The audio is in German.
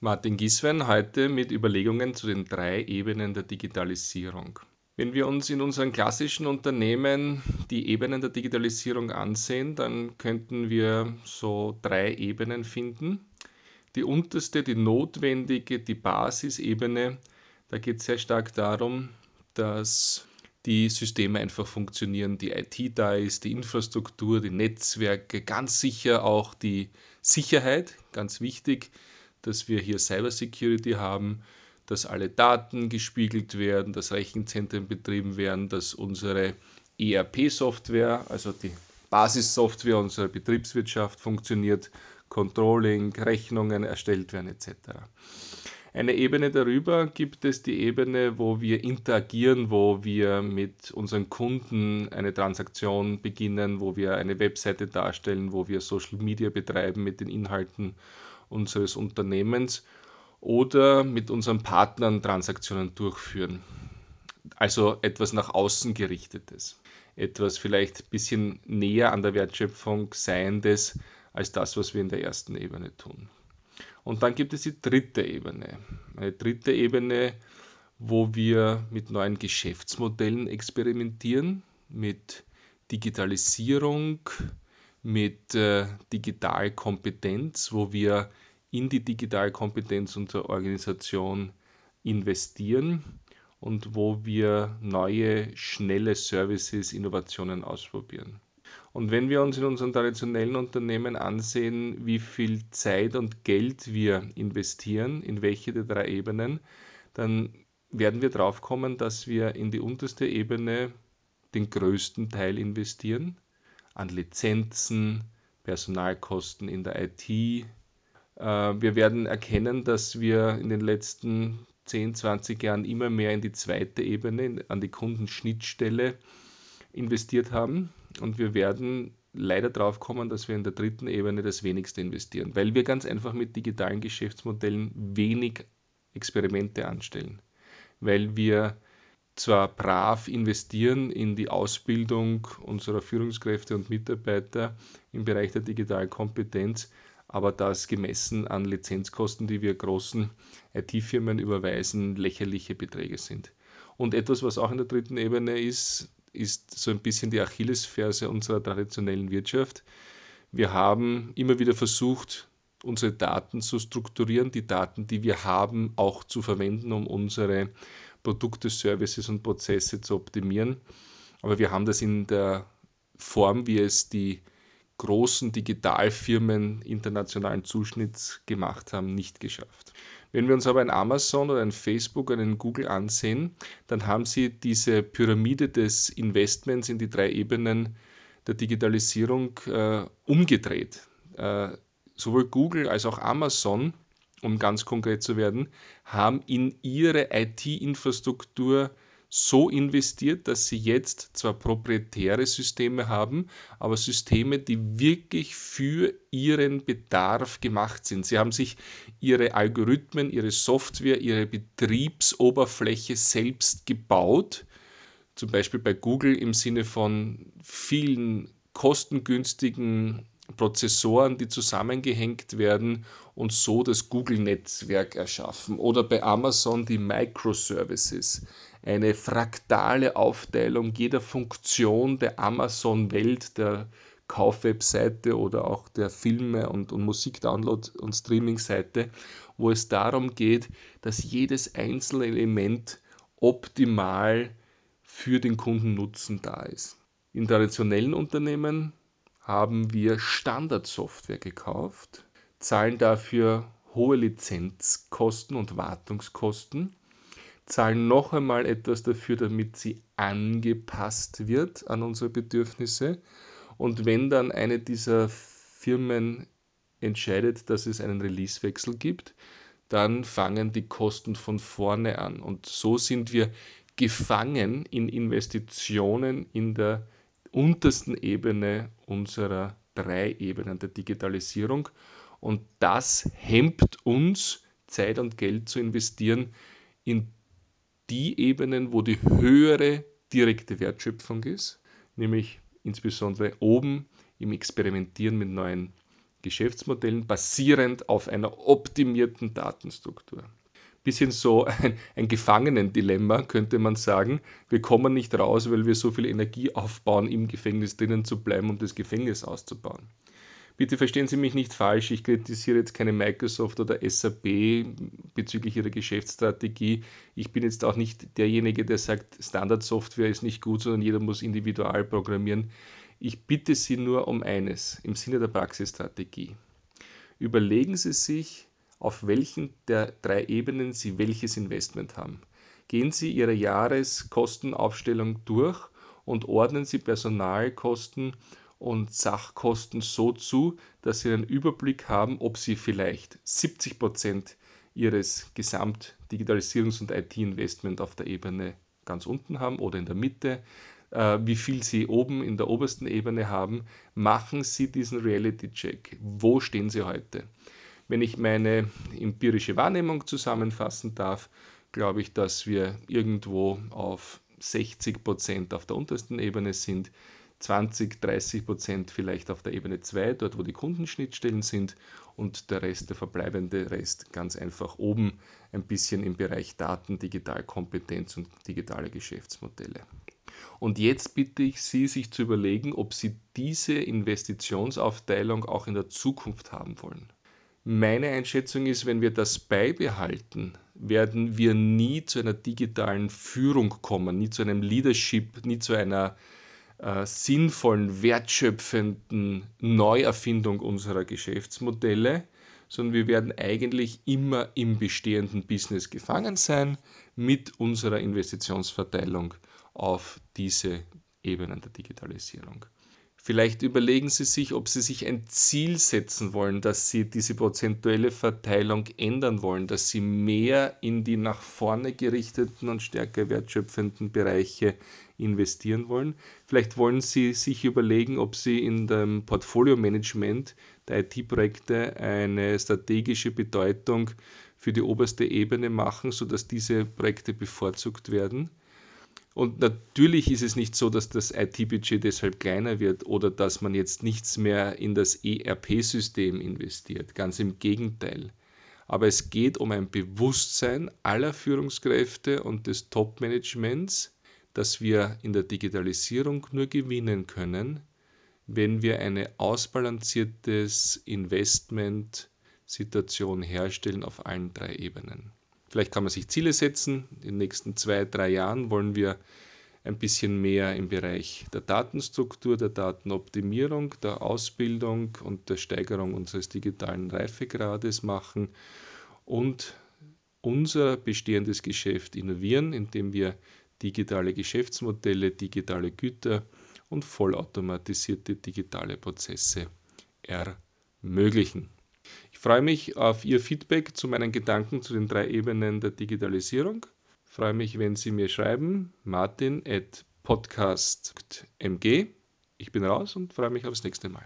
Martin Giswein heute mit Überlegungen zu den drei Ebenen der Digitalisierung. Wenn wir uns in unseren klassischen Unternehmen die Ebenen der Digitalisierung ansehen, dann könnten wir so drei Ebenen finden. Die unterste, die notwendige, die Basisebene, da geht es sehr stark darum, dass die Systeme einfach funktionieren, die IT da ist, die Infrastruktur, die Netzwerke, ganz sicher auch die Sicherheit, ganz wichtig, dass wir hier Cybersecurity haben, dass alle Daten gespiegelt werden, dass Rechenzentren betrieben werden, dass unsere ERP-Software, also die Basissoftware unserer Betriebswirtschaft funktioniert, Controlling, Rechnungen erstellt werden etc. Eine Ebene darüber gibt es die Ebene, wo wir interagieren, wo wir mit unseren Kunden eine Transaktion beginnen, wo wir eine Webseite darstellen, wo wir Social Media betreiben mit den Inhalten unseres Unternehmens oder mit unseren Partnern Transaktionen durchführen. Also etwas nach außen gerichtetes, etwas vielleicht ein bisschen näher an der Wertschöpfung seiendes als das, was wir in der ersten Ebene tun. Und dann gibt es die dritte Ebene. Eine dritte Ebene, wo wir mit neuen Geschäftsmodellen experimentieren, mit Digitalisierung, mit äh, Digitalkompetenz, wo wir in die Digitalkompetenz unserer Organisation investieren und wo wir neue, schnelle Services, Innovationen ausprobieren. Und wenn wir uns in unseren traditionellen Unternehmen ansehen, wie viel Zeit und Geld wir investieren, in welche der drei Ebenen, dann werden wir drauf kommen, dass wir in die unterste Ebene den größten Teil investieren an Lizenzen, Personalkosten in der IT. Äh, wir werden erkennen, dass wir in den letzten 10, 20 Jahren immer mehr in die zweite Ebene, an die Kundenschnittstelle investiert haben. Und wir werden leider darauf kommen, dass wir in der dritten Ebene das wenigste investieren, weil wir ganz einfach mit digitalen Geschäftsmodellen wenig Experimente anstellen, weil wir zwar brav investieren in die Ausbildung unserer Führungskräfte und Mitarbeiter im Bereich der digitalen Kompetenz, aber das gemessen an Lizenzkosten, die wir großen IT-Firmen überweisen, lächerliche Beträge sind. Und etwas, was auch in der dritten Ebene ist, ist so ein bisschen die Achillesferse unserer traditionellen Wirtschaft. Wir haben immer wieder versucht, unsere Daten zu strukturieren, die Daten, die wir haben, auch zu verwenden, um unsere Produkte, Services und Prozesse zu optimieren. Aber wir haben das in der Form, wie es die großen Digitalfirmen internationalen Zuschnitts gemacht haben, nicht geschafft. Wenn wir uns aber ein Amazon oder ein Facebook oder ein Google ansehen, dann haben sie diese Pyramide des Investments in die drei Ebenen der Digitalisierung äh, umgedreht. Äh, sowohl Google als auch Amazon um ganz konkret zu werden, haben in ihre IT-Infrastruktur so investiert, dass sie jetzt zwar proprietäre Systeme haben, aber Systeme, die wirklich für ihren Bedarf gemacht sind. Sie haben sich ihre Algorithmen, ihre Software, ihre Betriebsoberfläche selbst gebaut, zum Beispiel bei Google im Sinne von vielen kostengünstigen Prozessoren, die zusammengehängt werden und so das Google-Netzwerk erschaffen. Oder bei Amazon die Microservices, eine fraktale Aufteilung jeder Funktion der Amazon-Welt, der Kaufwebseite oder auch der Filme- und, und Musikdownload- und Streaming-Seite, wo es darum geht, dass jedes einzelne Element optimal für den Kundennutzen da ist. In traditionellen Unternehmen haben wir Standardsoftware gekauft, zahlen dafür hohe Lizenzkosten und Wartungskosten, zahlen noch einmal etwas dafür, damit sie angepasst wird an unsere Bedürfnisse. Und wenn dann eine dieser Firmen entscheidet, dass es einen Releasewechsel gibt, dann fangen die Kosten von vorne an. Und so sind wir gefangen in Investitionen in der untersten Ebene unserer drei Ebenen der Digitalisierung. Und das hemmt uns, Zeit und Geld zu investieren in die Ebenen, wo die höhere direkte Wertschöpfung ist, nämlich insbesondere oben im Experimentieren mit neuen Geschäftsmodellen basierend auf einer optimierten Datenstruktur. Bisschen so ein, ein Gefangenendilemma, könnte man sagen. Wir kommen nicht raus, weil wir so viel Energie aufbauen, im Gefängnis drinnen zu bleiben, um das Gefängnis auszubauen. Bitte verstehen Sie mich nicht falsch, ich kritisiere jetzt keine Microsoft oder SAP bezüglich ihrer Geschäftsstrategie. Ich bin jetzt auch nicht derjenige, der sagt, Standardsoftware ist nicht gut, sondern jeder muss individual programmieren. Ich bitte Sie nur um eines im Sinne der Praxisstrategie. Überlegen Sie sich, auf welchen der drei Ebenen Sie welches Investment haben. Gehen Sie Ihre Jahreskostenaufstellung durch und ordnen Sie Personalkosten und Sachkosten so zu, dass Sie einen Überblick haben, ob Sie vielleicht 70 Prozent Ihres Gesamt-Digitalisierungs- und IT-Investment auf der Ebene ganz unten haben oder in der Mitte, äh, wie viel Sie oben in der obersten Ebene haben, machen Sie diesen Reality-Check. Wo stehen Sie heute? Wenn ich meine empirische Wahrnehmung zusammenfassen darf, glaube ich, dass wir irgendwo auf 60 Prozent auf der untersten Ebene sind, 20, 30 Prozent vielleicht auf der Ebene 2, dort wo die Kundenschnittstellen sind und der Rest, der verbleibende Rest ganz einfach oben ein bisschen im Bereich Daten, Digitalkompetenz und digitale Geschäftsmodelle. Und jetzt bitte ich Sie, sich zu überlegen, ob Sie diese Investitionsaufteilung auch in der Zukunft haben wollen. Meine Einschätzung ist, wenn wir das beibehalten, werden wir nie zu einer digitalen Führung kommen, nie zu einem Leadership, nie zu einer äh, sinnvollen, wertschöpfenden Neuerfindung unserer Geschäftsmodelle, sondern wir werden eigentlich immer im bestehenden Business gefangen sein mit unserer Investitionsverteilung auf diese Ebenen der Digitalisierung. Vielleicht überlegen Sie sich, ob Sie sich ein Ziel setzen wollen, dass Sie diese prozentuelle Verteilung ändern wollen, dass Sie mehr in die nach vorne gerichteten und stärker wertschöpfenden Bereiche investieren wollen. Vielleicht wollen Sie sich überlegen, ob Sie in dem Portfolio-Management der IT-Projekte eine strategische Bedeutung für die oberste Ebene machen, sodass diese Projekte bevorzugt werden. Und natürlich ist es nicht so, dass das IT-Budget deshalb kleiner wird oder dass man jetzt nichts mehr in das ERP-System investiert. Ganz im Gegenteil. Aber es geht um ein Bewusstsein aller Führungskräfte und des Top-Managements, dass wir in der Digitalisierung nur gewinnen können, wenn wir eine ausbalancierte Investment-Situation herstellen auf allen drei Ebenen. Vielleicht kann man sich Ziele setzen. In den nächsten zwei, drei Jahren wollen wir ein bisschen mehr im Bereich der Datenstruktur, der Datenoptimierung, der Ausbildung und der Steigerung unseres digitalen Reifegrades machen und unser bestehendes Geschäft innovieren, indem wir digitale Geschäftsmodelle, digitale Güter und vollautomatisierte digitale Prozesse ermöglichen. Ich freue mich auf Ihr Feedback zu meinen Gedanken zu den drei Ebenen der Digitalisierung. Ich freue mich, wenn Sie mir schreiben, martin.podcast.mg. Ich bin raus und freue mich aufs nächste Mal.